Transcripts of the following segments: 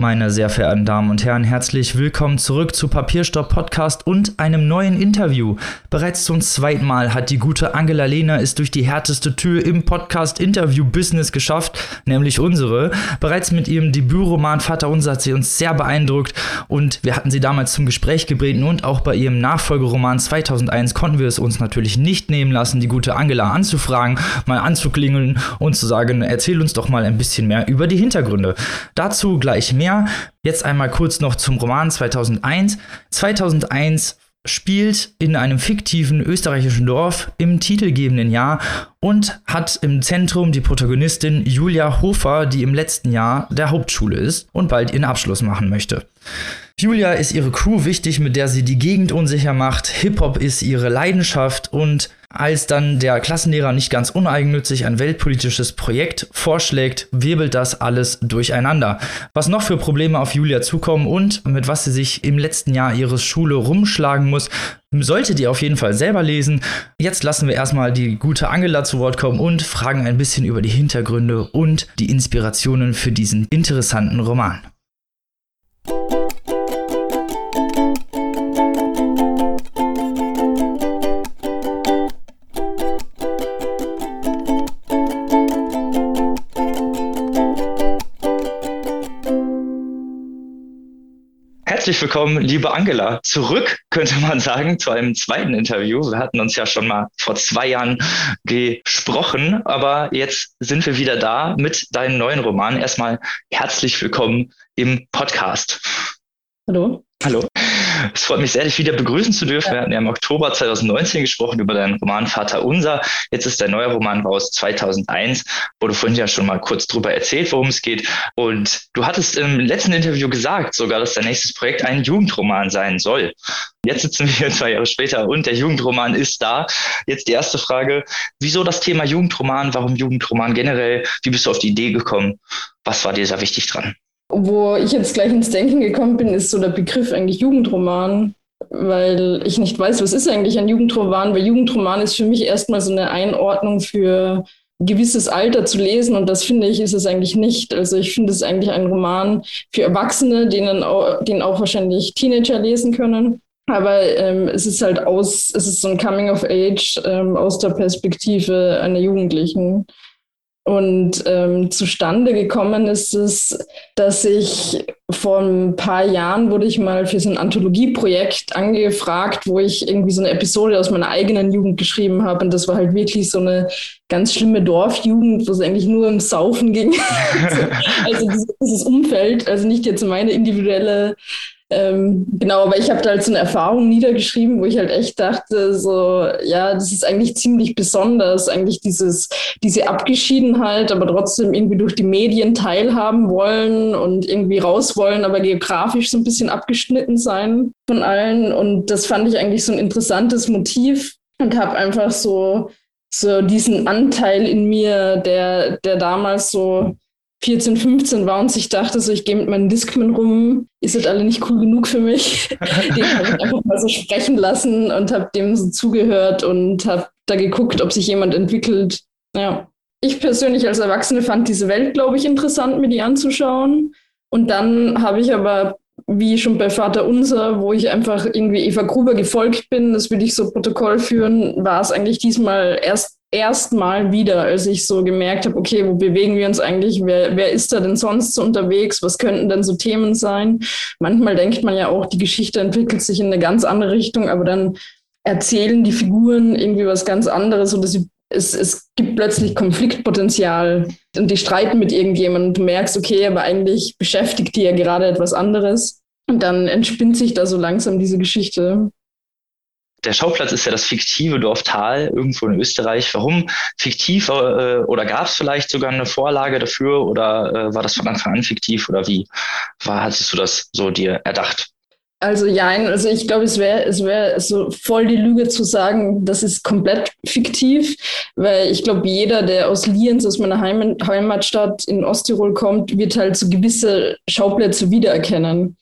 Meine sehr verehrten Damen und Herren, herzlich willkommen zurück zu Papierstopp Podcast und einem neuen Interview. Bereits zum zweiten Mal hat die gute Angela Lehner es durch die härteste Tür im Podcast Interview Business geschafft, nämlich unsere. Bereits mit ihrem Debütroman Vater Unser hat sie uns sehr beeindruckt und wir hatten sie damals zum Gespräch gebeten und auch bei ihrem Nachfolgeroman 2001 konnten wir es uns natürlich nicht nehmen lassen, die gute Angela anzufragen, mal anzuklingeln und zu sagen, erzähl uns doch mal ein bisschen mehr über die Hintergründe. Dazu gleich mehr mehr. Jetzt einmal kurz noch zum Roman 2001. 2001 spielt in einem fiktiven österreichischen Dorf im titelgebenden Jahr und hat im Zentrum die Protagonistin Julia Hofer, die im letzten Jahr der Hauptschule ist und bald ihren Abschluss machen möchte. Julia ist ihre Crew wichtig, mit der sie die Gegend unsicher macht. Hip-Hop ist ihre Leidenschaft und als dann der Klassenlehrer nicht ganz uneigennützig ein weltpolitisches Projekt vorschlägt, wirbelt das alles durcheinander. Was noch für Probleme auf Julia zukommen und mit was sie sich im letzten Jahr ihres Schule rumschlagen muss, solltet ihr auf jeden Fall selber lesen. Jetzt lassen wir erstmal die gute Angela zu Wort kommen und fragen ein bisschen über die Hintergründe und die Inspirationen für diesen interessanten Roman. Herzlich willkommen, liebe Angela. Zurück, könnte man sagen, zu einem zweiten Interview. Wir hatten uns ja schon mal vor zwei Jahren gesprochen, aber jetzt sind wir wieder da mit deinem neuen Roman. Erstmal herzlich willkommen im Podcast. Hallo. Hallo. Es freut mich sehr, dich wieder begrüßen zu dürfen. Wir hatten ja im Oktober 2019 gesprochen über deinen Roman Vater Unser. Jetzt ist dein neuer Roman raus, 2001. Wurde vorhin ja schon mal kurz drüber erzählt, worum es geht. Und du hattest im letzten Interview gesagt sogar, dass dein nächstes Projekt ein Jugendroman sein soll. Jetzt sitzen wir hier zwei Jahre später und der Jugendroman ist da. Jetzt die erste Frage. Wieso das Thema Jugendroman? Warum Jugendroman generell? Wie bist du auf die Idee gekommen? Was war dir sehr wichtig dran? Wo ich jetzt gleich ins Denken gekommen bin, ist so der Begriff eigentlich Jugendroman, weil ich nicht weiß, was ist eigentlich ein Jugendroman, weil Jugendroman ist für mich erstmal so eine Einordnung für ein gewisses Alter zu lesen und das finde ich, ist es eigentlich nicht. Also ich finde es eigentlich ein Roman für Erwachsene, den auch, den auch wahrscheinlich Teenager lesen können. Aber ähm, es ist halt aus, es ist so ein Coming of Age ähm, aus der Perspektive einer Jugendlichen. Und ähm, zustande gekommen ist es, dass ich vor ein paar Jahren wurde ich mal für so ein Anthologieprojekt angefragt, wo ich irgendwie so eine Episode aus meiner eigenen Jugend geschrieben habe. Und das war halt wirklich so eine ganz schlimme Dorfjugend, wo es eigentlich nur um Saufen ging. also dieses Umfeld, also nicht jetzt meine individuelle ähm, genau, aber ich habe da halt so eine Erfahrung niedergeschrieben, wo ich halt echt dachte, so, ja, das ist eigentlich ziemlich besonders, eigentlich dieses, diese Abgeschiedenheit, aber trotzdem irgendwie durch die Medien teilhaben wollen und irgendwie raus wollen, aber geografisch so ein bisschen abgeschnitten sein von allen. Und das fand ich eigentlich so ein interessantes Motiv und habe einfach so, so diesen Anteil in mir, der, der damals so 14, 15 war und sich dachte, so ich gehe mit meinen Discman rum, ist das alle nicht cool genug für mich. Den habe ich einfach mal so sprechen lassen und habe dem so zugehört und habe da geguckt, ob sich jemand entwickelt. Ja. Ich persönlich als Erwachsene fand diese Welt, glaube ich, interessant, mir die anzuschauen. Und dann habe ich aber, wie schon bei Vater Unser, wo ich einfach irgendwie Eva Gruber gefolgt bin, das will ich so Protokoll führen, war es eigentlich diesmal erst erstmal wieder, als ich so gemerkt habe, okay, wo bewegen wir uns eigentlich? Wer, wer ist da denn sonst so unterwegs? Was könnten denn so Themen sein? Manchmal denkt man ja auch, die Geschichte entwickelt sich in eine ganz andere Richtung, aber dann erzählen die Figuren irgendwie was ganz anderes oder sie, es, es gibt plötzlich Konfliktpotenzial und die streiten mit irgendjemandem. Du merkst, okay, aber eigentlich beschäftigt die ja gerade etwas anderes. Und dann entspinnt sich da so langsam diese Geschichte der Schauplatz ist ja das fiktive Dorf Thal irgendwo in Österreich. Warum fiktiv äh, oder gab es vielleicht sogar eine Vorlage dafür oder äh, war das von Anfang an fiktiv oder wie war, hattest du das so dir erdacht? Also ja, also ich glaube, es wäre es wäre so voll die Lüge zu sagen, das ist komplett fiktiv, weil ich glaube, jeder, der aus Lienz, aus meiner Heim Heimatstadt in Osttirol kommt, wird halt so gewisse Schauplätze wiedererkennen.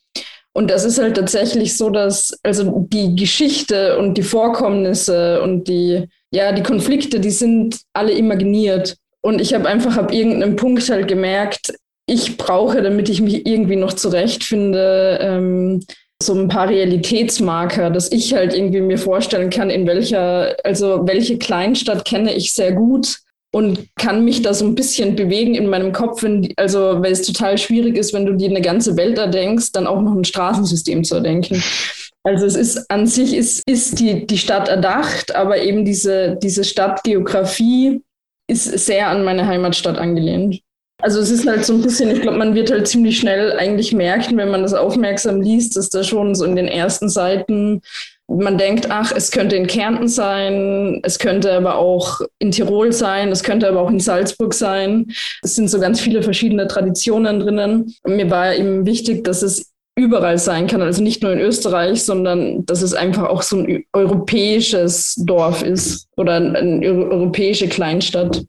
Und das ist halt tatsächlich so, dass also die Geschichte und die Vorkommnisse und die, ja, die Konflikte, die sind alle imaginiert. Und ich habe einfach ab irgendeinem Punkt halt gemerkt, ich brauche, damit ich mich irgendwie noch zurechtfinde, ähm, so ein paar Realitätsmarker, dass ich halt irgendwie mir vorstellen kann, in welcher, also welche Kleinstadt kenne ich sehr gut und kann mich da so ein bisschen bewegen in meinem Kopf, wenn, also weil es total schwierig ist, wenn du dir eine ganze Welt erdenkst, dann auch noch ein Straßensystem zu erdenken. Also es ist an sich ist, ist die, die Stadt erdacht, aber eben diese, diese Stadtgeografie ist sehr an meine Heimatstadt angelehnt. Also es ist halt so ein bisschen, ich glaube, man wird halt ziemlich schnell eigentlich merken, wenn man das aufmerksam liest, dass da schon so in den ersten Seiten man denkt, ach, es könnte in Kärnten sein, es könnte aber auch in Tirol sein, es könnte aber auch in Salzburg sein. Es sind so ganz viele verschiedene Traditionen drinnen. Mir war eben wichtig, dass es überall sein kann, also nicht nur in Österreich, sondern dass es einfach auch so ein europäisches Dorf ist oder eine europäische Kleinstadt.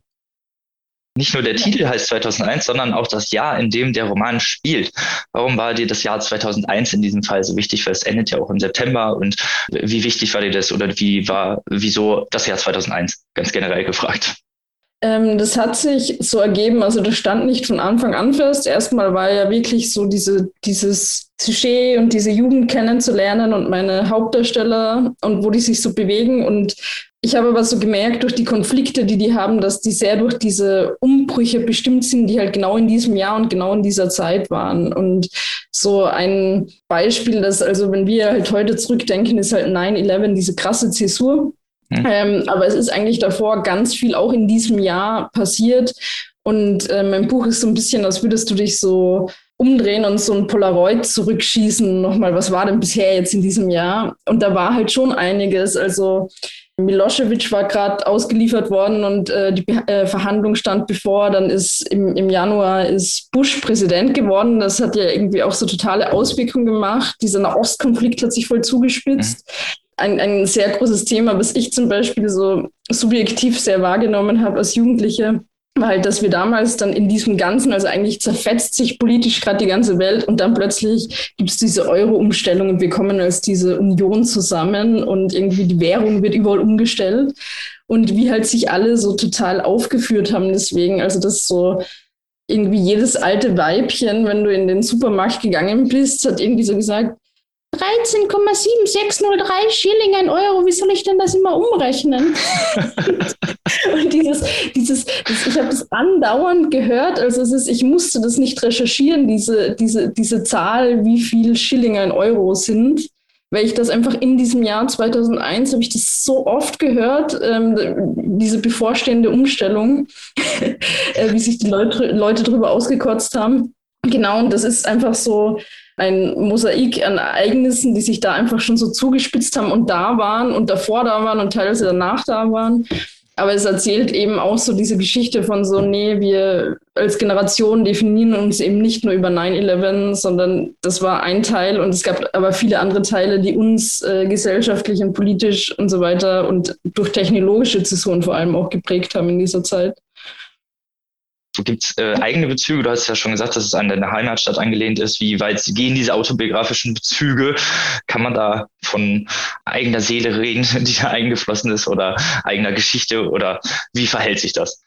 Nicht nur der Titel heißt 2001, sondern auch das Jahr, in dem der Roman spielt. Warum war dir das Jahr 2001 in diesem Fall so wichtig? Weil es endet ja auch im September. Und wie wichtig war dir das oder wie war, wieso das Jahr 2001? Ganz generell gefragt. Ähm, das hat sich so ergeben, also das stand nicht von Anfang an fest. Erstmal war ja wirklich so diese, dieses Sujet und diese Jugend kennenzulernen und meine Hauptdarsteller und wo die sich so bewegen. Und ich habe aber so gemerkt, durch die Konflikte, die die haben, dass die sehr durch diese Umbrüche bestimmt sind, die halt genau in diesem Jahr und genau in dieser Zeit waren. Und so ein Beispiel, das also, wenn wir halt heute zurückdenken, ist halt 9-11, diese krasse Zäsur Mhm. Ähm, aber es ist eigentlich davor ganz viel auch in diesem Jahr passiert. Und äh, mein Buch ist so ein bisschen, als würdest du dich so umdrehen und so ein Polaroid zurückschießen. Nochmal, was war denn bisher jetzt in diesem Jahr? Und da war halt schon einiges. Also Milosevic war gerade ausgeliefert worden und äh, die äh, Verhandlung stand bevor. Dann ist im, im Januar ist Bush Präsident geworden. Das hat ja irgendwie auch so totale Auswirkungen gemacht. Dieser Nahostkonflikt hat sich voll zugespitzt. Mhm ein, ein sehr großes Thema, was ich zum Beispiel so subjektiv sehr wahrgenommen habe als Jugendliche, halt, dass wir damals dann in diesem Ganzen, also eigentlich zerfetzt sich politisch gerade die ganze Welt und dann plötzlich gibt es diese Euro-Umstellung und wir kommen als diese Union zusammen und irgendwie die Währung wird überall umgestellt. Und wie halt sich alle so total aufgeführt haben deswegen, also das so irgendwie jedes alte Weibchen, wenn du in den Supermarkt gegangen bist, hat irgendwie so gesagt, 13,7603 Schilling, ein Euro, wie soll ich denn das immer umrechnen? und dieses, dieses, das, ich habe das andauernd gehört, also es ist, ich musste das nicht recherchieren, diese, diese, diese Zahl, wie viel Schilling ein Euro sind, weil ich das einfach in diesem Jahr 2001 habe ich das so oft gehört, ähm, diese bevorstehende Umstellung, äh, wie sich die Leute, Leute darüber ausgekotzt haben. Genau, und das ist einfach so, ein Mosaik an Ereignissen, die sich da einfach schon so zugespitzt haben und da waren und davor da waren und teilweise danach da waren. Aber es erzählt eben auch so diese Geschichte von so, nee, wir als Generation definieren uns eben nicht nur über 9-11, sondern das war ein Teil und es gab aber viele andere Teile, die uns äh, gesellschaftlich und politisch und so weiter und durch technologische Zäsuren vor allem auch geprägt haben in dieser Zeit. Gibt es äh, eigene Bezüge? Du hast ja schon gesagt, dass es an deine Heimatstadt angelehnt ist. Wie weit gehen diese autobiografischen Bezüge? Kann man da von eigener Seele reden, die da eingeflossen ist oder eigener Geschichte oder wie verhält sich das?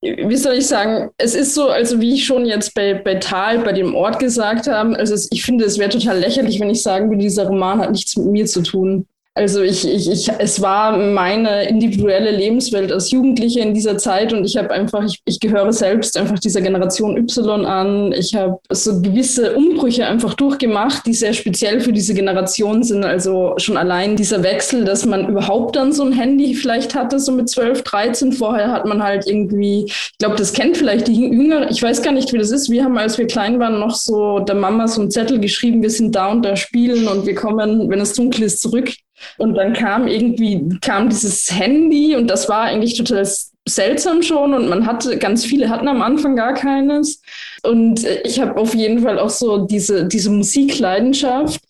Wie soll ich sagen, es ist so, also wie ich schon jetzt bei, bei Tal, bei dem Ort gesagt habe, also ich finde, es wäre total lächerlich, wenn ich sagen würde, dieser Roman hat nichts mit mir zu tun. Also ich, ich, ich, es war meine individuelle Lebenswelt als Jugendliche in dieser Zeit und ich habe einfach, ich, ich gehöre selbst einfach dieser Generation Y an. Ich habe so gewisse Umbrüche einfach durchgemacht, die sehr speziell für diese Generation sind. Also schon allein dieser Wechsel, dass man überhaupt dann so ein Handy vielleicht hatte, so mit 12, 13. Vorher hat man halt irgendwie, ich glaube, das kennt vielleicht die Jüngere, ich weiß gar nicht, wie das ist. Wir haben, als wir klein waren, noch so der Mama so einen Zettel geschrieben, wir sind da und da spielen und wir kommen, wenn es dunkel ist, zurück. Und dann kam irgendwie, kam dieses Handy und das war eigentlich total seltsam schon und man hatte, ganz viele hatten am Anfang gar keines. Und ich habe auf jeden Fall auch so diese, diese Musikleidenschaft.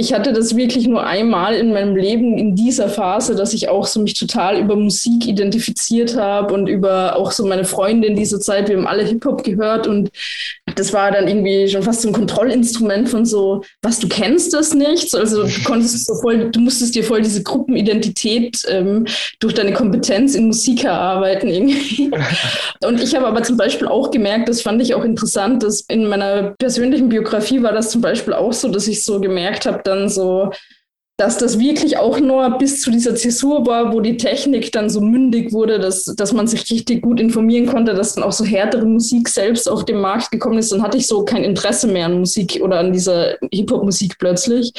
Ich hatte das wirklich nur einmal in meinem Leben in dieser Phase, dass ich auch so mich total über Musik identifiziert habe und über auch so meine Freunde in dieser Zeit. Wir haben alle Hip-Hop gehört und das war dann irgendwie schon fast so ein Kontrollinstrument von so, was du kennst das nicht. Also du konntest so voll, du musstest dir voll diese Gruppenidentität ähm, durch deine Kompetenz in Musik erarbeiten irgendwie. Und ich habe aber zum Beispiel auch gemerkt, das fand ich auch interessant, dass in meiner persönlichen Biografie war das zum Beispiel auch so, dass ich so gemerkt habe, dann so, dass das wirklich auch nur bis zu dieser Zäsur war, wo die Technik dann so mündig wurde, dass, dass man sich richtig gut informieren konnte, dass dann auch so härtere Musik selbst auf den Markt gekommen ist. Dann hatte ich so kein Interesse mehr an Musik oder an dieser Hip-Hop-Musik plötzlich.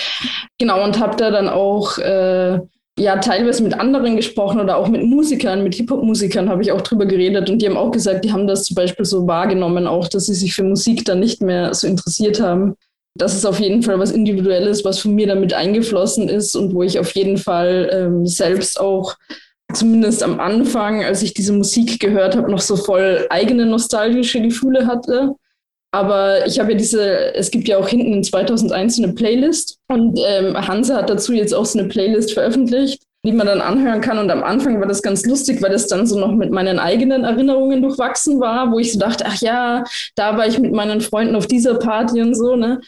Genau, und habe da dann auch äh, ja teilweise mit anderen gesprochen oder auch mit Musikern, mit Hip-Hop-Musikern habe ich auch drüber geredet und die haben auch gesagt, die haben das zum Beispiel so wahrgenommen, auch dass sie sich für Musik dann nicht mehr so interessiert haben das ist auf jeden Fall was Individuelles, was von mir damit eingeflossen ist und wo ich auf jeden Fall ähm, selbst auch zumindest am Anfang, als ich diese Musik gehört habe, noch so voll eigene nostalgische Gefühle hatte. Aber ich habe ja diese, es gibt ja auch hinten in 2001 eine Playlist und ähm, Hanse hat dazu jetzt auch so eine Playlist veröffentlicht die man dann anhören kann. Und am Anfang war das ganz lustig, weil das dann so noch mit meinen eigenen Erinnerungen durchwachsen war, wo ich so dachte, ach ja, da war ich mit meinen Freunden auf dieser Party und so, ne?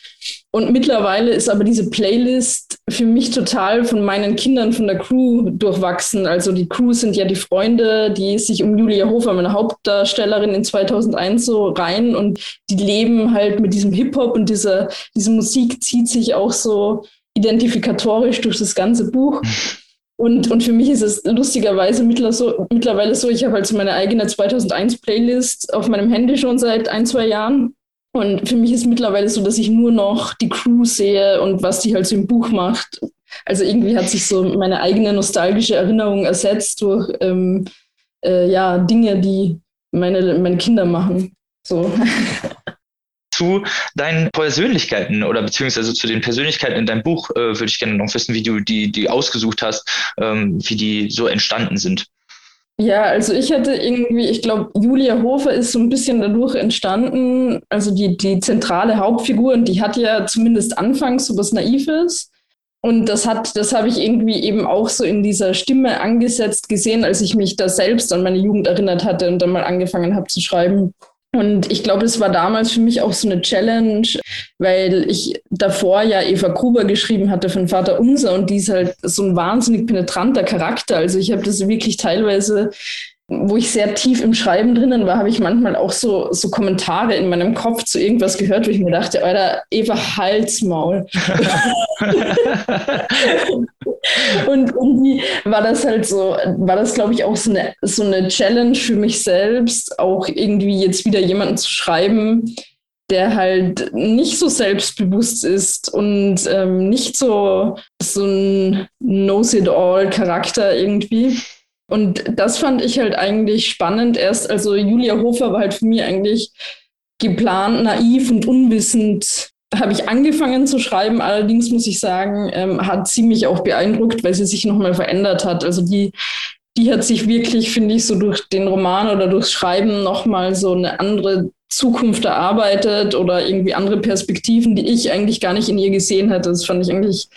Und mittlerweile ist aber diese Playlist für mich total von meinen Kindern von der Crew durchwachsen. Also die Crew sind ja die Freunde, die sich um Julia Hofer, meine Hauptdarstellerin in 2001 so rein und die leben halt mit diesem Hip-Hop und diese, diese Musik zieht sich auch so identifikatorisch durch das ganze Buch. Und, und für mich ist es lustigerweise mittlerweile so, ich habe halt so meine eigene 2001-Playlist auf meinem Handy schon seit ein, zwei Jahren. Und für mich ist es mittlerweile so, dass ich nur noch die Crew sehe und was die halt so im Buch macht. Also irgendwie hat sich so meine eigene nostalgische Erinnerung ersetzt durch ähm, äh, ja, Dinge, die meine, meine Kinder machen. So. zu deinen Persönlichkeiten oder beziehungsweise zu den Persönlichkeiten in deinem Buch äh, würde ich gerne noch wissen, wie du die, die ausgesucht hast, ähm, wie die so entstanden sind. Ja, also ich hatte irgendwie, ich glaube, Julia Hofer ist so ein bisschen dadurch entstanden, also die, die zentrale Hauptfigur, und die hat ja zumindest anfangs so was Naives. Und das hat, das habe ich irgendwie eben auch so in dieser Stimme angesetzt gesehen, als ich mich da selbst an meine Jugend erinnert hatte und dann mal angefangen habe zu schreiben. Und ich glaube, es war damals für mich auch so eine Challenge, weil ich davor ja Eva Gruber geschrieben hatte von Vater Unser und die ist halt so ein wahnsinnig penetranter Charakter. Also ich habe das wirklich teilweise wo ich sehr tief im Schreiben drinnen war, habe ich manchmal auch so, so Kommentare in meinem Kopf zu irgendwas gehört, wo ich mir dachte, Alter, Eva, Halsmaul. und irgendwie war das halt so, war das, glaube ich, auch so eine, so eine Challenge für mich selbst, auch irgendwie jetzt wieder jemanden zu schreiben, der halt nicht so selbstbewusst ist und ähm, nicht so, so ein Knows-it-all-Charakter irgendwie. Und das fand ich halt eigentlich spannend. Erst, also Julia Hofer war halt für mich eigentlich geplant, naiv und unwissend habe ich angefangen zu schreiben. Allerdings muss ich sagen, ähm, hat sie mich auch beeindruckt, weil sie sich nochmal verändert hat. Also die, die hat sich wirklich, finde ich, so durch den Roman oder durchs Schreiben nochmal so eine andere Zukunft erarbeitet oder irgendwie andere Perspektiven, die ich eigentlich gar nicht in ihr gesehen hätte. Das fand ich eigentlich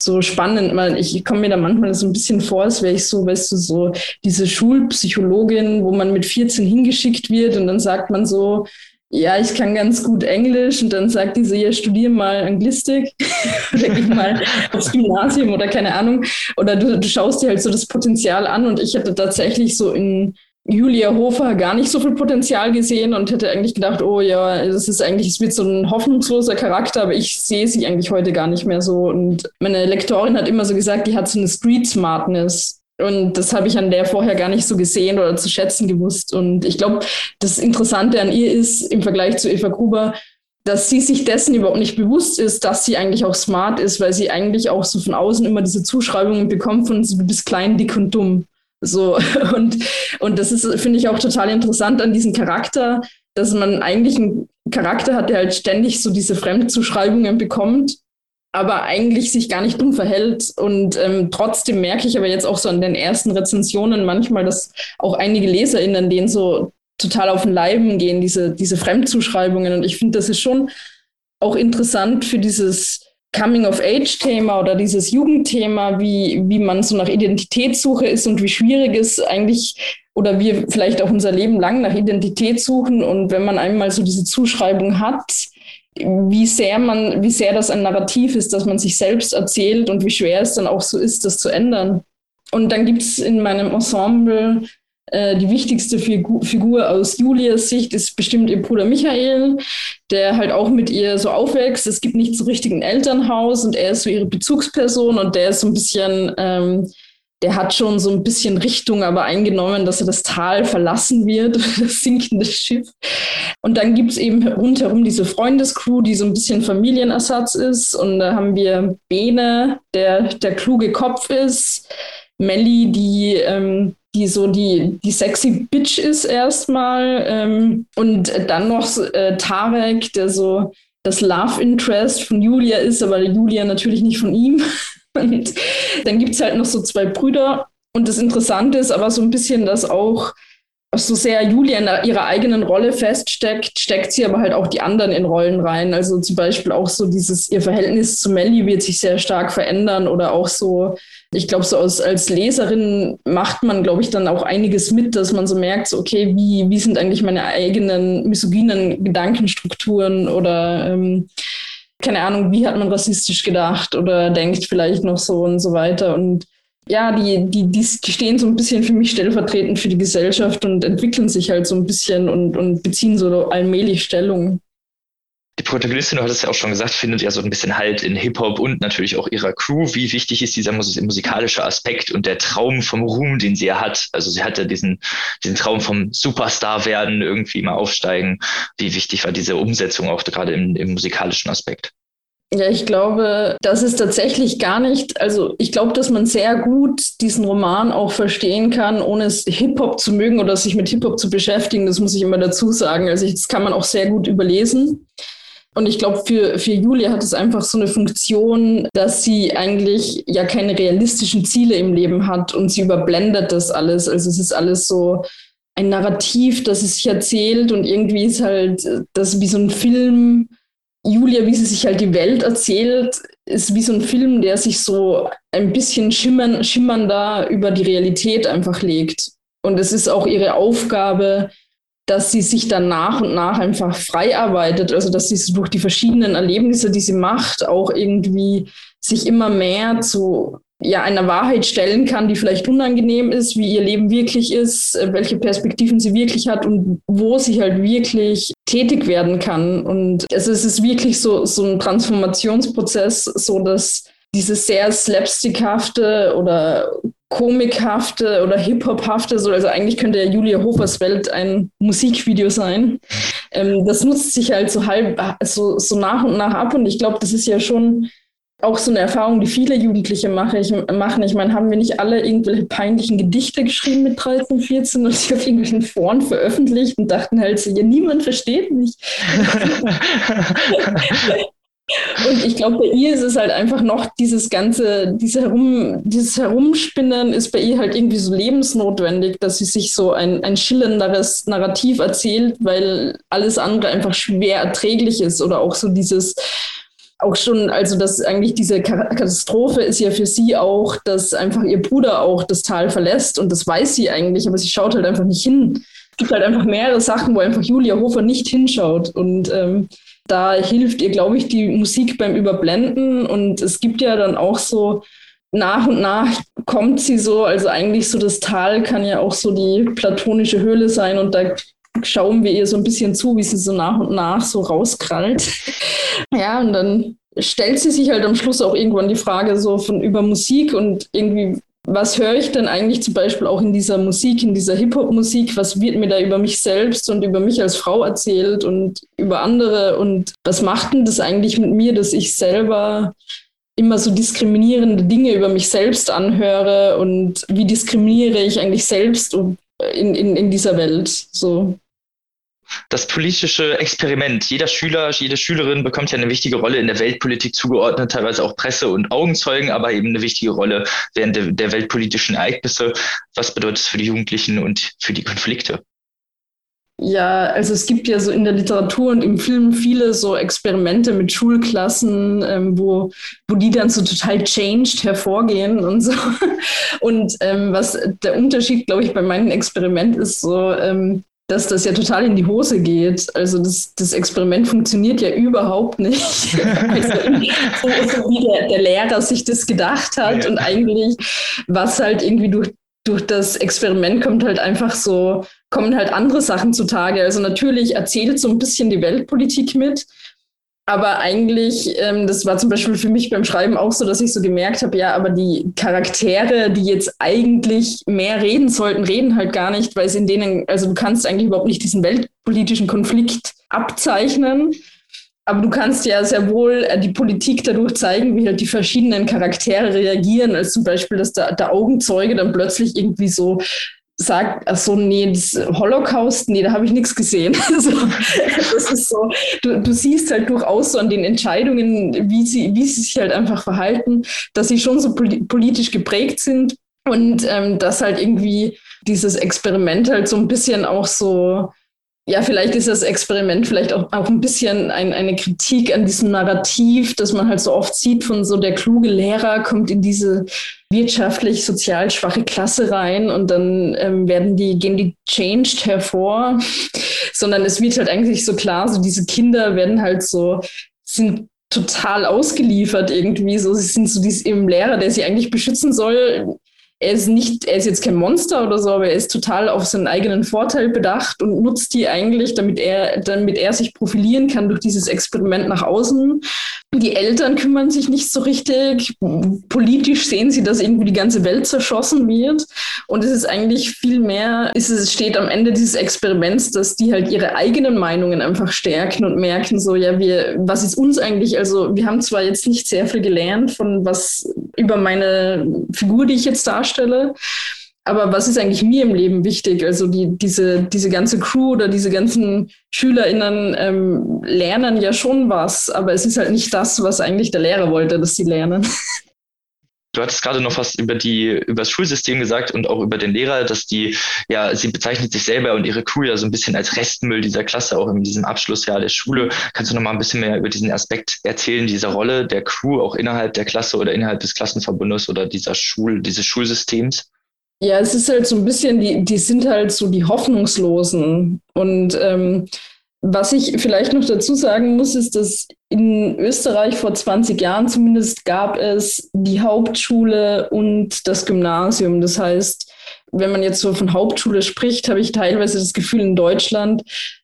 so spannend, weil ich komme mir da manchmal so ein bisschen vor, als wäre ich so, weißt du, so diese Schulpsychologin, wo man mit 14 hingeschickt wird und dann sagt man so, ja, ich kann ganz gut Englisch und dann sagt diese, ja, studier mal Anglistik oder geh mal aufs Gymnasium oder keine Ahnung. Oder du, du schaust dir halt so das Potenzial an und ich hatte tatsächlich so in Julia Hofer gar nicht so viel Potenzial gesehen und hätte eigentlich gedacht, oh ja, das ist eigentlich, es wird so ein hoffnungsloser Charakter, aber ich sehe sie eigentlich heute gar nicht mehr so. Und meine Lektorin hat immer so gesagt, die hat so eine Street Smartness. Und das habe ich an der vorher gar nicht so gesehen oder zu schätzen gewusst. Und ich glaube, das Interessante an ihr ist im Vergleich zu Eva Gruber, dass sie sich dessen überhaupt nicht bewusst ist, dass sie eigentlich auch smart ist, weil sie eigentlich auch so von außen immer diese Zuschreibungen bekommt von du bist klein, dick und dumm. So, und, und das ist, finde ich, auch total interessant an diesem Charakter, dass man eigentlich einen Charakter hat, der halt ständig so diese Fremdzuschreibungen bekommt, aber eigentlich sich gar nicht dumm verhält. Und ähm, trotzdem merke ich aber jetzt auch so an den ersten Rezensionen manchmal, dass auch einige LeserInnen denen so total auf den Leiben gehen, diese, diese Fremdzuschreibungen. Und ich finde, das ist schon auch interessant für dieses Coming-of-Age-Thema oder dieses Jugendthema, wie, wie man so nach Identitätssuche ist und wie schwierig es eigentlich oder wir vielleicht auch unser Leben lang nach Identität suchen und wenn man einmal so diese Zuschreibung hat, wie sehr man, wie sehr das ein Narrativ ist, dass man sich selbst erzählt und wie schwer es dann auch so ist, das zu ändern. Und dann gibt es in meinem Ensemble äh, die wichtigste Figur, Figur aus Julias Sicht ist bestimmt ihr Bruder Michael, der halt auch mit ihr so aufwächst. Es gibt nicht so richtig ein Elternhaus und er ist so ihre Bezugsperson und der ist so ein bisschen, ähm, der hat schon so ein bisschen Richtung aber eingenommen, dass er das Tal verlassen wird, das sinkende Schiff. Und dann gibt es eben rundherum diese Freundescrew, die so ein bisschen Familienersatz ist. Und da haben wir Bene, der der kluge Kopf ist, Melly, die ähm, die so die, die sexy Bitch ist erstmal. Ähm, und dann noch äh, Tarek, der so das Love Interest von Julia ist, aber Julia natürlich nicht von ihm. Und dann gibt es halt noch so zwei Brüder. Und das Interessante ist aber so ein bisschen, dass auch so sehr Julia in ihrer eigenen Rolle feststeckt, steckt sie aber halt auch die anderen in Rollen rein. Also zum Beispiel auch so dieses, ihr Verhältnis zu Melly wird sich sehr stark verändern oder auch so ich glaube, so als, als Leserin macht man, glaube ich, dann auch einiges mit, dass man so merkt, so, okay, wie, wie sind eigentlich meine eigenen misogynen Gedankenstrukturen oder ähm, keine Ahnung, wie hat man rassistisch gedacht oder denkt vielleicht noch so und so weiter. Und ja, die, die, die stehen so ein bisschen für mich stellvertretend für die Gesellschaft und entwickeln sich halt so ein bisschen und, und beziehen so allmählich Stellung die Protagonistin, du hattest ja auch schon gesagt, findet ja so ein bisschen Halt in Hip-Hop und natürlich auch ihrer Crew. Wie wichtig ist dieser musikalische Aspekt und der Traum vom Ruhm, den sie ja hat? Also sie hatte diesen, diesen Traum vom Superstar werden, irgendwie mal aufsteigen. Wie wichtig war diese Umsetzung auch gerade im, im musikalischen Aspekt? Ja, ich glaube, das ist tatsächlich gar nicht, also ich glaube, dass man sehr gut diesen Roman auch verstehen kann, ohne es Hip-Hop zu mögen oder sich mit Hip-Hop zu beschäftigen. Das muss ich immer dazu sagen. Also das kann man auch sehr gut überlesen. Und ich glaube, für, für Julia hat es einfach so eine Funktion, dass sie eigentlich ja keine realistischen Ziele im Leben hat und sie überblendet das alles. Also es ist alles so ein Narrativ, das es sich erzählt und irgendwie ist halt das wie so ein Film. Julia, wie sie sich halt die Welt erzählt, ist wie so ein Film, der sich so ein bisschen schimmern, schimmernder über die Realität einfach legt. Und es ist auch ihre Aufgabe, dass sie sich dann nach und nach einfach frei arbeitet, also dass sie durch die verschiedenen Erlebnisse, die sie macht, auch irgendwie sich immer mehr zu ja, einer Wahrheit stellen kann, die vielleicht unangenehm ist, wie ihr Leben wirklich ist, welche Perspektiven sie wirklich hat und wo sie halt wirklich tätig werden kann. Und es ist wirklich so, so ein Transformationsprozess, so dass dieses sehr slapstickhafte oder komikhafte oder Hip-Hop-hafte, so, also eigentlich könnte ja Julia Hofers Welt ein Musikvideo sein. Ähm, das nutzt sich halt so halb, so, so nach und nach ab und ich glaube, das ist ja schon auch so eine Erfahrung, die viele Jugendliche mache ich, machen. Ich meine, haben wir nicht alle irgendwelche peinlichen Gedichte geschrieben mit 13, 14 und die auf irgendwelchen Foren veröffentlicht und dachten halt so, ja, niemand versteht mich. Und ich glaube, bei ihr ist es halt einfach noch dieses ganze, diese Herum, dieses Herumspinnen ist bei ihr halt irgendwie so lebensnotwendig, dass sie sich so ein, ein schillernderes Narrativ erzählt, weil alles andere einfach schwer erträglich ist oder auch so dieses, auch schon, also dass eigentlich diese Katastrophe ist ja für sie auch, dass einfach ihr Bruder auch das Tal verlässt und das weiß sie eigentlich, aber sie schaut halt einfach nicht hin. Es gibt halt einfach mehrere Sachen, wo einfach Julia Hofer nicht hinschaut und ähm, da hilft ihr, glaube ich, die Musik beim Überblenden. Und es gibt ja dann auch so, nach und nach kommt sie so, also eigentlich so das Tal kann ja auch so die platonische Höhle sein und da schauen wir ihr so ein bisschen zu, wie sie so nach und nach so rauskrallt. ja, und dann stellt sie sich halt am Schluss auch irgendwann die Frage so von über Musik und irgendwie was höre ich denn eigentlich zum Beispiel auch in dieser Musik, in dieser Hip-Hop-Musik? Was wird mir da über mich selbst und über mich als Frau erzählt und über andere? Und was macht denn das eigentlich mit mir, dass ich selber immer so diskriminierende Dinge über mich selbst anhöre? Und wie diskriminiere ich eigentlich selbst in, in, in dieser Welt? So das politische Experiment. Jeder Schüler, jede Schülerin bekommt ja eine wichtige Rolle in der Weltpolitik zugeordnet, teilweise auch Presse und Augenzeugen, aber eben eine wichtige Rolle während der, der weltpolitischen Ereignisse. Was bedeutet es für die Jugendlichen und für die Konflikte? Ja, also es gibt ja so in der Literatur und im Film viele so Experimente mit Schulklassen, ähm, wo, wo die dann so total changed hervorgehen und so. Und ähm, was der Unterschied, glaube ich, bei meinem Experiment ist so, ähm, dass das ja total in die Hose geht. Also das, das Experiment funktioniert ja überhaupt nicht. also so, so, wie der, der, Lehrer sich das gedacht hat. Ja. Und eigentlich, was halt irgendwie durch, durch das Experiment kommt halt einfach so, kommen halt andere Sachen zutage. Also natürlich erzählt so ein bisschen die Weltpolitik mit, aber eigentlich, ähm, das war zum Beispiel für mich beim Schreiben auch so, dass ich so gemerkt habe, ja, aber die Charaktere, die jetzt eigentlich mehr reden sollten, reden halt gar nicht, weil es in denen, also du kannst eigentlich überhaupt nicht diesen weltpolitischen Konflikt abzeichnen. Aber du kannst ja sehr wohl äh, die Politik dadurch zeigen, wie halt die verschiedenen Charaktere reagieren, als zum Beispiel, dass der, der Augenzeuge dann plötzlich irgendwie so sagt, ach so, nee, das Holocaust, nee, da habe ich nichts gesehen. Also, das ist so, du, du siehst halt durchaus so an den Entscheidungen, wie sie, wie sie sich halt einfach verhalten, dass sie schon so politisch geprägt sind und ähm, dass halt irgendwie dieses Experiment halt so ein bisschen auch so ja, vielleicht ist das Experiment vielleicht auch, auch ein bisschen ein, eine Kritik an diesem Narrativ, das man halt so oft sieht von so der kluge Lehrer kommt in diese wirtschaftlich, sozial schwache Klasse rein und dann ähm, werden die, gehen die changed hervor, sondern es wird halt eigentlich so klar, so diese Kinder werden halt so, sind total ausgeliefert irgendwie, so sie sind so dieses eben Lehrer, der sie eigentlich beschützen soll, er ist nicht, er ist jetzt kein Monster oder so, aber er ist total auf seinen eigenen Vorteil bedacht und nutzt die eigentlich, damit er, damit er sich profilieren kann durch dieses Experiment nach außen. Die Eltern kümmern sich nicht so richtig. Politisch sehen sie, dass irgendwie die ganze Welt zerschossen wird. Und es ist eigentlich viel mehr, es steht am Ende dieses Experiments, dass die halt ihre eigenen Meinungen einfach stärken und merken so, ja, wir, was ist uns eigentlich, also wir haben zwar jetzt nicht sehr viel gelernt von was über meine Figur, die ich jetzt darstelle. Aber was ist eigentlich mir im Leben wichtig? Also die, diese, diese ganze Crew oder diese ganzen SchülerInnen ähm, lernen ja schon was, aber es ist halt nicht das, was eigentlich der Lehrer wollte, dass sie lernen. Du hattest gerade noch was über die, über das Schulsystem gesagt und auch über den Lehrer, dass die, ja, sie bezeichnet sich selber und ihre Crew ja so ein bisschen als Restmüll dieser Klasse, auch in diesem Abschlussjahr der Schule. Kannst du noch mal ein bisschen mehr über diesen Aspekt erzählen, dieser Rolle der Crew auch innerhalb der Klasse oder innerhalb des Klassenverbundes oder dieser Schul, dieses Schulsystems? Ja, es ist halt so ein bisschen, die, die sind halt so die Hoffnungslosen. Und ähm, was ich vielleicht noch dazu sagen muss, ist, dass in Österreich vor 20 Jahren zumindest gab es die Hauptschule und das Gymnasium. Das heißt, wenn man jetzt so von Hauptschule spricht, habe ich teilweise das Gefühl in Deutschland,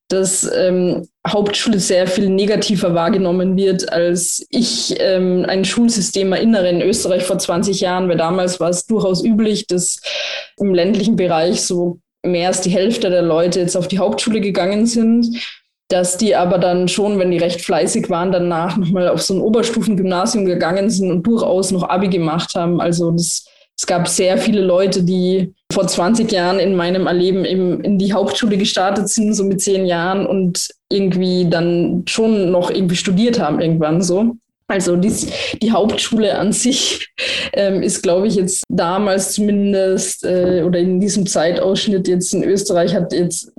dass ähm, Hauptschule sehr viel negativer wahrgenommen wird, als ich ähm, ein Schulsystem erinnere in Österreich vor 20 Jahren, weil damals war es durchaus üblich, dass im ländlichen Bereich so mehr als die Hälfte der Leute jetzt auf die Hauptschule gegangen sind dass die aber dann schon, wenn die recht fleißig waren, danach nochmal auf so ein Oberstufengymnasium gegangen sind und durchaus noch Abi gemacht haben. Also das, es gab sehr viele Leute, die vor 20 Jahren in meinem Erleben eben in die Hauptschule gestartet sind, so mit zehn Jahren und irgendwie dann schon noch irgendwie studiert haben irgendwann so. Also dies, die Hauptschule an sich ähm, ist, glaube ich, jetzt damals zumindest äh, oder in diesem Zeitausschnitt jetzt in Österreich hat jetzt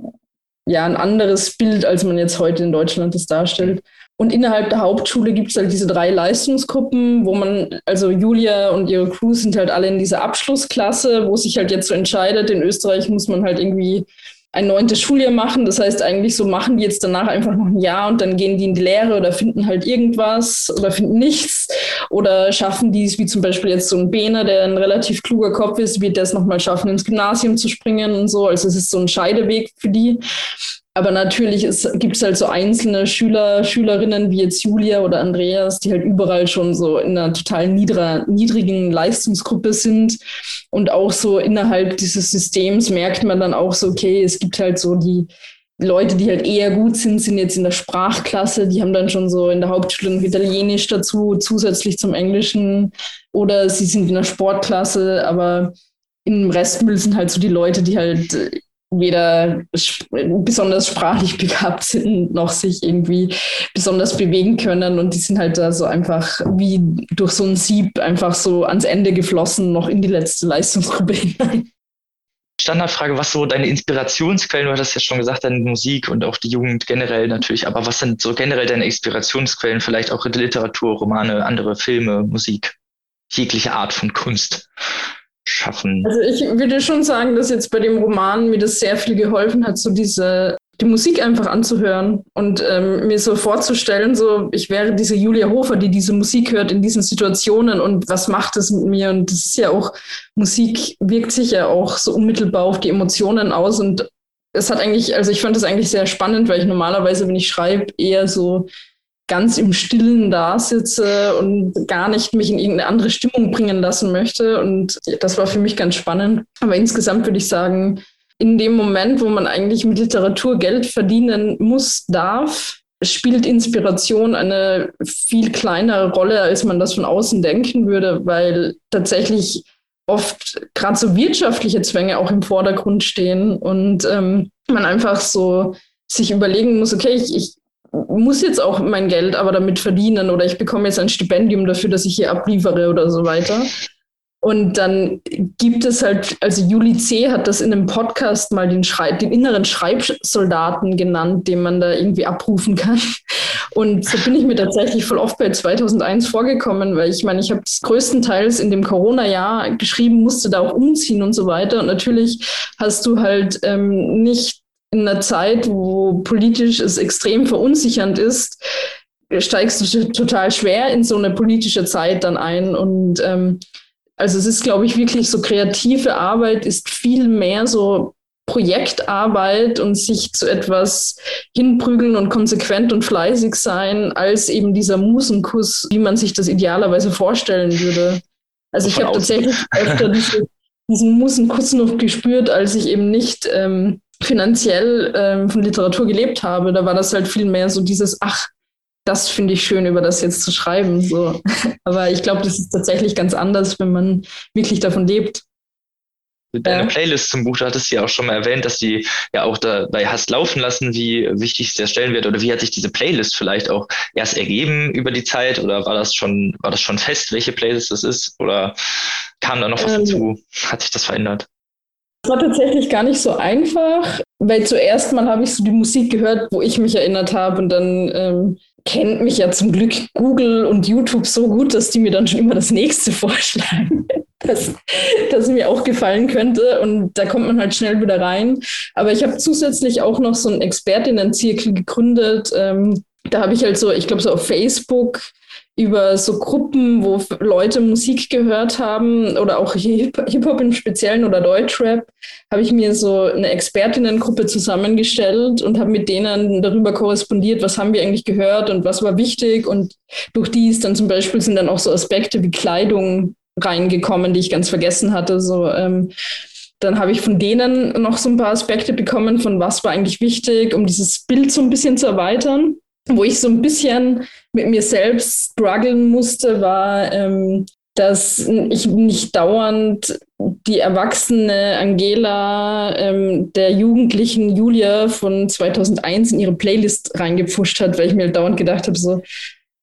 ja ein anderes Bild, als man jetzt heute in Deutschland das darstellt. Und innerhalb der Hauptschule gibt es halt diese drei Leistungsgruppen, wo man, also Julia und ihre Crew sind halt alle in dieser Abschlussklasse, wo sich halt jetzt so entscheidet, in Österreich muss man halt irgendwie ein neuntes Schuljahr machen. Das heißt eigentlich so machen die jetzt danach einfach noch ein Jahr und dann gehen die in die Lehre oder finden halt irgendwas oder finden nichts oder schaffen die es, wie zum Beispiel jetzt so ein Bene, der ein relativ kluger Kopf ist, wird der es nochmal schaffen, ins Gymnasium zu springen und so. Also es ist so ein Scheideweg für die. Aber natürlich gibt es halt so einzelne Schüler, Schülerinnen wie jetzt Julia oder Andreas, die halt überall schon so in einer total niedrer, niedrigen Leistungsgruppe sind. Und auch so innerhalb dieses Systems merkt man dann auch so, okay, es gibt halt so die Leute, die halt eher gut sind, sind jetzt in der Sprachklasse, die haben dann schon so in der Hauptschule noch Italienisch dazu, zusätzlich zum Englischen. Oder sie sind in der Sportklasse, aber im Restmüll sind halt so die Leute, die halt weder besonders sprachlich begabt sind, noch sich irgendwie besonders bewegen können. Und die sind halt da so einfach wie durch so ein Sieb einfach so ans Ende geflossen, noch in die letzte Leistungsgruppe hinein. Standardfrage, was so deine Inspirationsquellen, du hattest ja schon gesagt, deine Musik und auch die Jugend generell natürlich, aber was sind so generell deine Inspirationsquellen, vielleicht auch Literatur, Romane, andere Filme, Musik, jegliche Art von Kunst schaffen? Also ich würde schon sagen, dass jetzt bei dem Roman mir das sehr viel geholfen hat, so diese die Musik einfach anzuhören und ähm, mir so vorzustellen, so ich wäre diese Julia Hofer, die diese Musik hört in diesen Situationen und was macht es mit mir? Und das ist ja auch, Musik wirkt sich ja auch so unmittelbar auf die Emotionen aus und es hat eigentlich, also ich fand das eigentlich sehr spannend, weil ich normalerweise, wenn ich schreibe, eher so ganz im Stillen da sitze und gar nicht mich in irgendeine andere Stimmung bringen lassen möchte. Und das war für mich ganz spannend. Aber insgesamt würde ich sagen, in dem Moment, wo man eigentlich mit Literatur Geld verdienen muss, darf, spielt Inspiration eine viel kleinere Rolle, als man das von außen denken würde, weil tatsächlich oft gerade so wirtschaftliche Zwänge auch im Vordergrund stehen und ähm, man einfach so sich überlegen muss, okay, ich, ich muss jetzt auch mein Geld aber damit verdienen oder ich bekomme jetzt ein Stipendium dafür, dass ich hier abliefere oder so weiter. Und dann gibt es halt, also Juli C. hat das in einem Podcast mal den, Schrei den inneren Schreibsoldaten genannt, den man da irgendwie abrufen kann. Und so bin ich mir tatsächlich voll oft bei 2001 vorgekommen, weil ich meine, ich habe es größtenteils in dem Corona-Jahr geschrieben, musste da auch umziehen und so weiter. Und natürlich hast du halt ähm, nicht in einer Zeit, wo politisch es extrem verunsichernd ist, steigst du total schwer in so eine politische Zeit dann ein. Und ähm, also es ist, glaube ich, wirklich so kreative Arbeit ist viel mehr so Projektarbeit und sich zu etwas hinprügeln und konsequent und fleißig sein, als eben dieser Musenkuss, wie man sich das idealerweise vorstellen würde. Also ich habe tatsächlich öfter diese, diesen Musenkuss noch gespürt, als ich eben nicht ähm, finanziell ähm, von Literatur gelebt habe. Da war das halt viel mehr so dieses, ach, das finde ich schön, über das jetzt zu schreiben. So. Aber ich glaube, das ist tatsächlich ganz anders, wenn man wirklich davon lebt. Deine ja. Playlist zum Buch, du hattest ja auch schon mal erwähnt, dass die ja auch dabei hast laufen lassen, wie wichtig es der Stellenwert oder wie hat sich diese Playlist vielleicht auch erst ergeben über die Zeit oder war das schon, war das schon fest, welche Playlist das ist oder kam da noch was ähm, dazu? Hat sich das verändert? Es war tatsächlich gar nicht so einfach, weil zuerst mal habe ich so die Musik gehört, wo ich mich erinnert habe und dann ähm, kennt mich ja zum Glück Google und YouTube so gut, dass die mir dann schon immer das nächste vorschlagen, das, das mir auch gefallen könnte. Und da kommt man halt schnell wieder rein. Aber ich habe zusätzlich auch noch so einen Expertinnen-Zirkel gegründet. Ähm, da habe ich halt so, ich glaube, so auf Facebook über so Gruppen, wo Leute Musik gehört haben oder auch Hip-Hop im Speziellen oder Deutschrap, habe ich mir so eine Expertinnengruppe zusammengestellt und habe mit denen darüber korrespondiert, was haben wir eigentlich gehört und was war wichtig. Und durch die ist dann zum Beispiel sind dann auch so Aspekte wie Kleidung reingekommen, die ich ganz vergessen hatte. So, ähm, dann habe ich von denen noch so ein paar Aspekte bekommen, von was war eigentlich wichtig, um dieses Bild so ein bisschen zu erweitern wo ich so ein bisschen mit mir selbst strugglen musste, war, ähm, dass ich nicht dauernd die erwachsene Angela ähm, der jugendlichen Julia von 2001 in ihre Playlist reingepfuscht hat, weil ich mir dauernd gedacht habe, so,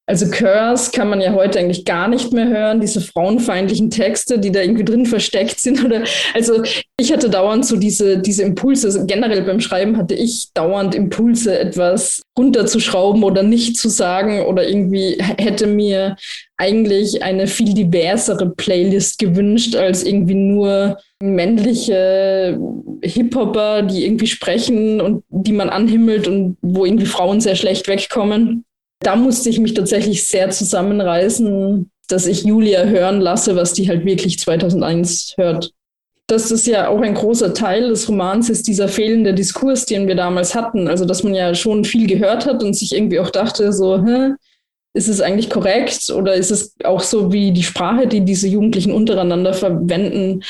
also Curse kann man ja heute eigentlich gar nicht mehr hören, diese frauenfeindlichen Texte, die da irgendwie drin versteckt sind. Oder also ich hatte dauernd so diese, diese Impulse. Also generell beim Schreiben hatte ich dauernd Impulse, etwas runterzuschrauben oder nicht zu sagen oder irgendwie hätte mir eigentlich eine viel diversere Playlist gewünscht als irgendwie nur männliche Hip-Hopper, die irgendwie sprechen und die man anhimmelt und wo irgendwie Frauen sehr schlecht wegkommen da musste ich mich tatsächlich sehr zusammenreißen, dass ich Julia hören lasse, was die halt wirklich 2001 hört. Das ist ja auch ein großer Teil des Romans, ist dieser fehlende Diskurs, den wir damals hatten. Also, dass man ja schon viel gehört hat und sich irgendwie auch dachte, so, hä, ist es eigentlich korrekt oder ist es auch so wie die Sprache, die diese Jugendlichen untereinander verwenden,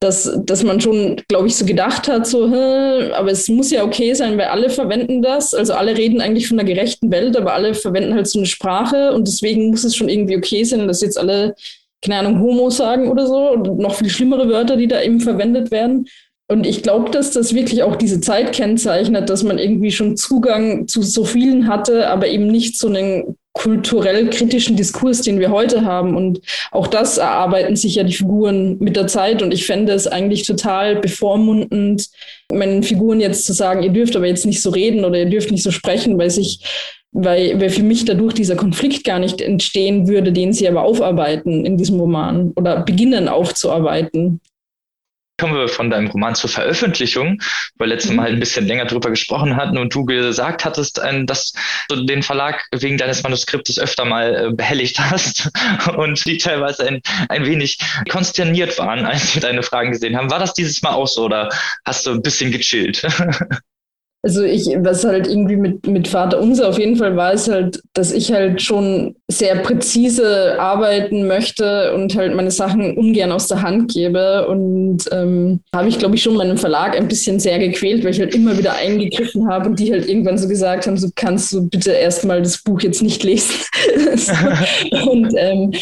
dass, dass man schon, glaube ich, so gedacht hat, so, aber es muss ja okay sein, weil alle verwenden das. Also alle reden eigentlich von einer gerechten Welt, aber alle verwenden halt so eine Sprache und deswegen muss es schon irgendwie okay sein, dass jetzt alle, keine Ahnung, Homo sagen oder so und noch viel schlimmere Wörter, die da eben verwendet werden. Und ich glaube, dass das wirklich auch diese Zeit kennzeichnet, dass man irgendwie schon Zugang zu so vielen hatte, aber eben nicht so einen kulturell kritischen Diskurs, den wir heute haben. Und auch das erarbeiten sich ja die Figuren mit der Zeit. Und ich fände es eigentlich total bevormundend, meinen Figuren jetzt zu sagen, ihr dürft aber jetzt nicht so reden oder ihr dürft nicht so sprechen, weil sich weil, weil für mich dadurch dieser Konflikt gar nicht entstehen würde, den sie aber aufarbeiten in diesem Roman oder beginnen aufzuarbeiten kommen wir von deinem Roman zur Veröffentlichung, weil letztes Mal ein bisschen länger drüber gesprochen hatten und du gesagt hattest, ähm, dass du den Verlag wegen deines Manuskriptes öfter mal äh, behelligt hast und die teilweise ein, ein wenig konsterniert waren, als sie deine Fragen gesehen haben. War das dieses Mal auch so oder hast du ein bisschen gechillt? Also ich, was halt irgendwie mit, mit Vater Unser auf jeden Fall war, ist halt, dass ich halt schon sehr präzise arbeiten möchte und halt meine Sachen ungern aus der Hand gebe. Und ähm, habe ich, glaube ich, schon meinen Verlag ein bisschen sehr gequält, weil ich halt immer wieder eingegriffen habe und die halt irgendwann so gesagt haben, so kannst du bitte erstmal das Buch jetzt nicht lesen. und ähm,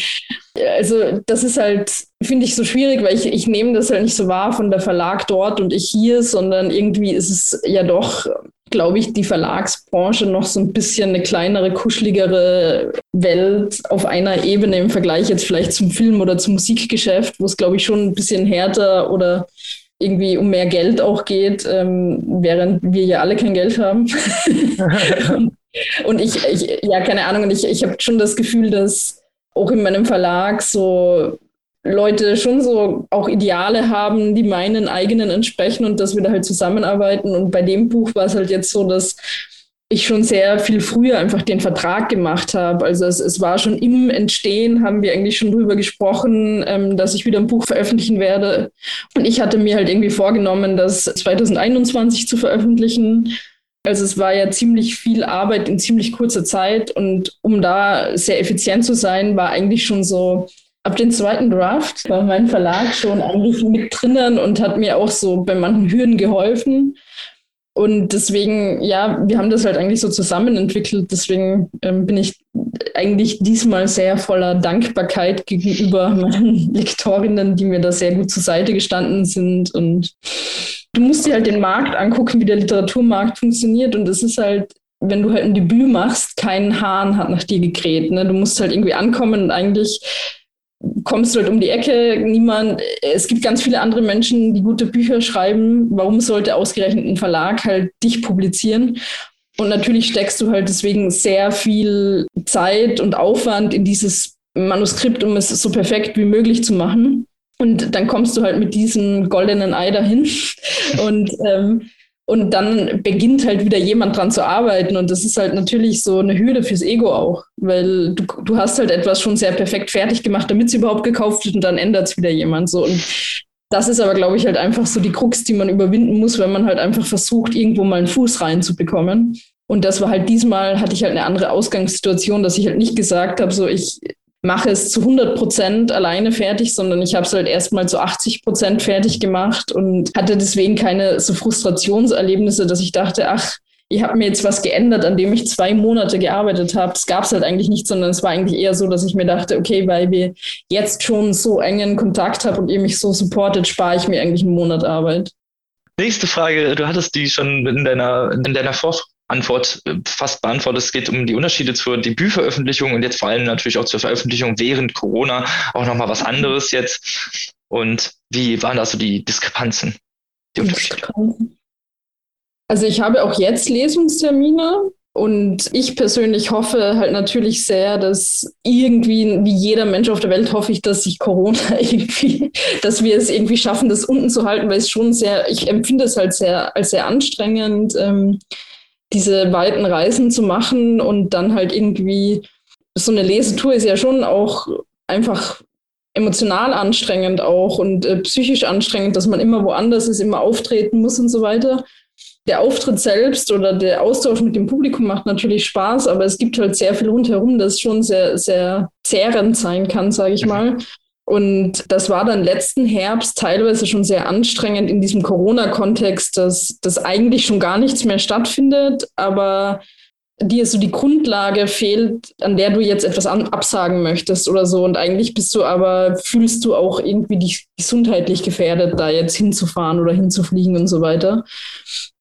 also das ist halt, finde ich, so schwierig, weil ich, ich nehme das halt nicht so wahr von der Verlag dort und ich hier, sondern irgendwie ist es ja doch, glaube ich, die Verlagsbranche noch so ein bisschen eine kleinere, kuscheligere Welt auf einer Ebene im Vergleich jetzt vielleicht zum Film oder zum Musikgeschäft, wo es, glaube ich, schon ein bisschen härter oder irgendwie um mehr Geld auch geht, ähm, während wir ja alle kein Geld haben. und ich, ich, ja, keine Ahnung, und ich, ich habe schon das Gefühl, dass auch in meinem Verlag so Leute schon so auch Ideale haben, die meinen eigenen entsprechen und dass wir da halt zusammenarbeiten. Und bei dem Buch war es halt jetzt so, dass ich schon sehr viel früher einfach den Vertrag gemacht habe. Also es, es war schon im Entstehen, haben wir eigentlich schon drüber gesprochen, ähm, dass ich wieder ein Buch veröffentlichen werde. Und ich hatte mir halt irgendwie vorgenommen, das 2021 zu veröffentlichen. Also es war ja ziemlich viel Arbeit in ziemlich kurzer Zeit und um da sehr effizient zu sein, war eigentlich schon so ab dem zweiten Draft war mein Verlag schon eigentlich mit drinnen und hat mir auch so bei manchen Hürden geholfen. Und deswegen, ja, wir haben das halt eigentlich so zusammen entwickelt. Deswegen ähm, bin ich eigentlich diesmal sehr voller Dankbarkeit gegenüber meinen Lektorinnen, die mir da sehr gut zur Seite gestanden sind und du musst dir halt den Markt angucken, wie der Literaturmarkt funktioniert. Und es ist halt, wenn du halt ein Debüt machst, kein Hahn hat nach dir gekräht. Ne? Du musst halt irgendwie ankommen und eigentlich kommst du halt um die Ecke. Niemand, es gibt ganz viele andere Menschen, die gute Bücher schreiben. Warum sollte ausgerechnet ein Verlag halt dich publizieren? Und natürlich steckst du halt deswegen sehr viel Zeit und Aufwand in dieses Manuskript, um es so perfekt wie möglich zu machen. Und dann kommst du halt mit diesem goldenen Ei dahin. Und, ähm, und dann beginnt halt wieder jemand dran zu arbeiten. Und das ist halt natürlich so eine Hürde fürs Ego auch, weil du, du hast halt etwas schon sehr perfekt fertig gemacht, damit es überhaupt gekauft wird und dann ändert es wieder jemand. So. Und das ist aber, glaube ich, halt einfach so die Krux, die man überwinden muss, wenn man halt einfach versucht, irgendwo mal einen Fuß reinzubekommen. Und das war halt diesmal, hatte ich halt eine andere Ausgangssituation, dass ich halt nicht gesagt habe, so ich mache es zu 100 Prozent alleine fertig, sondern ich habe es halt erstmal zu 80 Prozent fertig gemacht und hatte deswegen keine so Frustrationserlebnisse, dass ich dachte, ach, ich habe mir jetzt was geändert, an dem ich zwei Monate gearbeitet habe. Das gab es halt eigentlich nicht, sondern es war eigentlich eher so, dass ich mir dachte, okay, weil wir jetzt schon so engen Kontakt haben und ihr mich so supportet, spare ich mir eigentlich einen Monat Arbeit. Nächste Frage, du hattest die schon in deiner, in deiner Vor Antwort äh, fast beantwortet. Es geht um die Unterschiede zur Debütveröffentlichung und jetzt vor allem natürlich auch zur Veröffentlichung während Corona auch nochmal was anderes jetzt. Und wie waren da so die Diskrepanzen? Die. Also ich habe auch jetzt Lesungstermine und ich persönlich hoffe halt natürlich sehr, dass irgendwie, wie jeder Mensch auf der Welt, hoffe ich, dass sich Corona irgendwie, dass wir es irgendwie schaffen, das unten zu halten, weil es schon sehr, ich empfinde es halt sehr als sehr anstrengend. Ähm, diese weiten Reisen zu machen und dann halt irgendwie so eine Lesetour ist ja schon auch einfach emotional anstrengend auch und äh, psychisch anstrengend, dass man immer woanders ist, immer auftreten muss und so weiter. Der Auftritt selbst oder der Austausch mit dem Publikum macht natürlich Spaß, aber es gibt halt sehr viel rundherum, das schon sehr, sehr zehrend sein kann, sage ich mal. Und das war dann letzten Herbst teilweise schon sehr anstrengend in diesem Corona-Kontext, dass, dass eigentlich schon gar nichts mehr stattfindet, aber dir so die Grundlage fehlt, an der du jetzt etwas absagen möchtest oder so. Und eigentlich bist du aber, fühlst du auch irgendwie dich gesundheitlich gefährdet, da jetzt hinzufahren oder hinzufliegen und so weiter.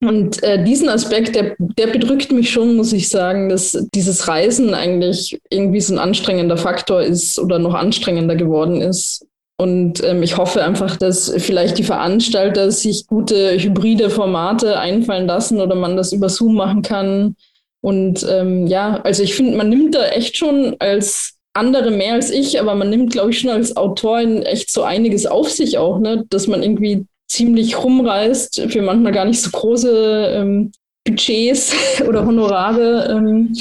Und äh, diesen Aspekt, der, der bedrückt mich schon, muss ich sagen, dass dieses Reisen eigentlich irgendwie so ein anstrengender Faktor ist oder noch anstrengender geworden ist. Und ähm, ich hoffe einfach, dass vielleicht die Veranstalter sich gute hybride Formate einfallen lassen oder man das über Zoom machen kann. Und ähm, ja, also ich finde, man nimmt da echt schon als andere mehr als ich, aber man nimmt, glaube ich, schon als Autorin echt so einiges auf sich auch, ne? dass man irgendwie ziemlich rumreißt für manchmal gar nicht so große ähm, Budgets oder Honorare, ähm,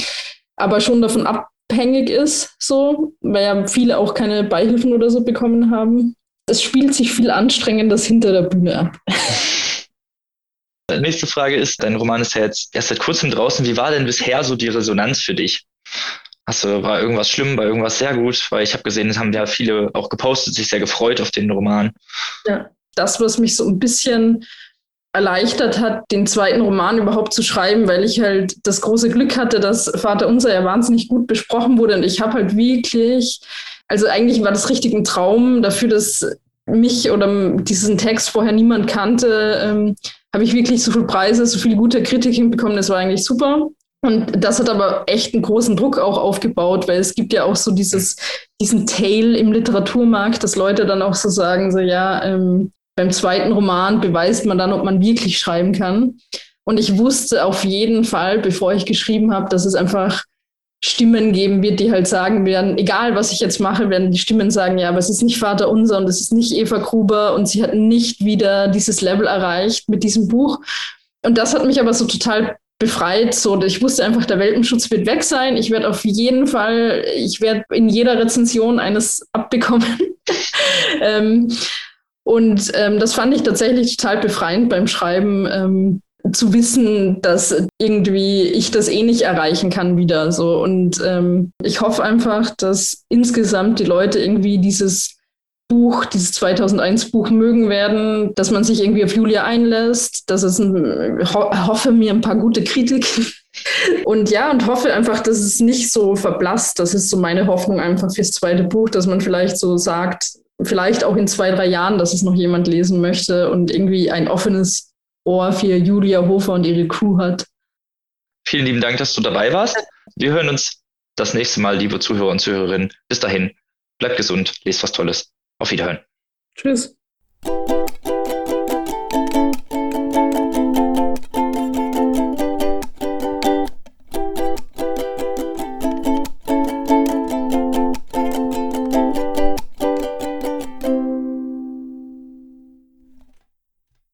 aber schon davon ab, abhängig ist, so, weil ja viele auch keine Beihilfen oder so bekommen haben. Es spielt sich viel anstrengendes hinter der Bühne ab. Nächste Frage ist, dein Roman ist ja jetzt erst seit kurzem draußen. Wie war denn bisher so die Resonanz für dich? Hast war irgendwas schlimm, war irgendwas sehr gut? Weil ich habe gesehen, es haben ja viele auch gepostet, sich sehr gefreut auf den Roman. Ja, das, was mich so ein bisschen erleichtert hat, den zweiten Roman überhaupt zu schreiben, weil ich halt das große Glück hatte, dass Vater Unser ja wahnsinnig gut besprochen wurde und ich habe halt wirklich, also eigentlich war das richtig ein Traum dafür, dass mich oder diesen Text vorher niemand kannte, ähm, habe ich wirklich so viele Preise, so viele gute Kritiken bekommen, das war eigentlich super. Und das hat aber echt einen großen Druck auch aufgebaut, weil es gibt ja auch so dieses, diesen Tail im Literaturmarkt, dass Leute dann auch so sagen, so ja, ähm, beim zweiten Roman beweist man dann, ob man wirklich schreiben kann. Und ich wusste auf jeden Fall, bevor ich geschrieben habe, dass es einfach Stimmen geben wird, die halt sagen werden, egal was ich jetzt mache, werden die Stimmen sagen, ja, aber es ist nicht Vater unser und es ist nicht Eva Gruber und sie hat nicht wieder dieses Level erreicht mit diesem Buch. Und das hat mich aber so total befreit. So, ich wusste einfach, der Welpenschutz wird weg sein. Ich werde auf jeden Fall, ich werde in jeder Rezension eines abbekommen. ähm, und ähm, das fand ich tatsächlich total befreiend beim Schreiben, ähm, zu wissen, dass irgendwie ich das eh nicht erreichen kann wieder. So. Und ähm, ich hoffe einfach, dass insgesamt die Leute irgendwie dieses Buch, dieses 2001 Buch mögen werden, dass man sich irgendwie auf Julia einlässt, dass es ein, ho hoffe mir ein paar gute Kritiken und ja, und hoffe einfach, dass es nicht so verblasst. Das ist so meine Hoffnung einfach fürs zweite Buch, dass man vielleicht so sagt, vielleicht auch in zwei, drei Jahren, dass es noch jemand lesen möchte und irgendwie ein offenes Ohr für Julia Hofer und ihre Crew hat. Vielen lieben Dank, dass du dabei warst. Wir hören uns das nächste Mal, liebe Zuhörer und Zuhörerinnen. Bis dahin, bleibt gesund, lest was Tolles. Auf Wiederhören. Tschüss.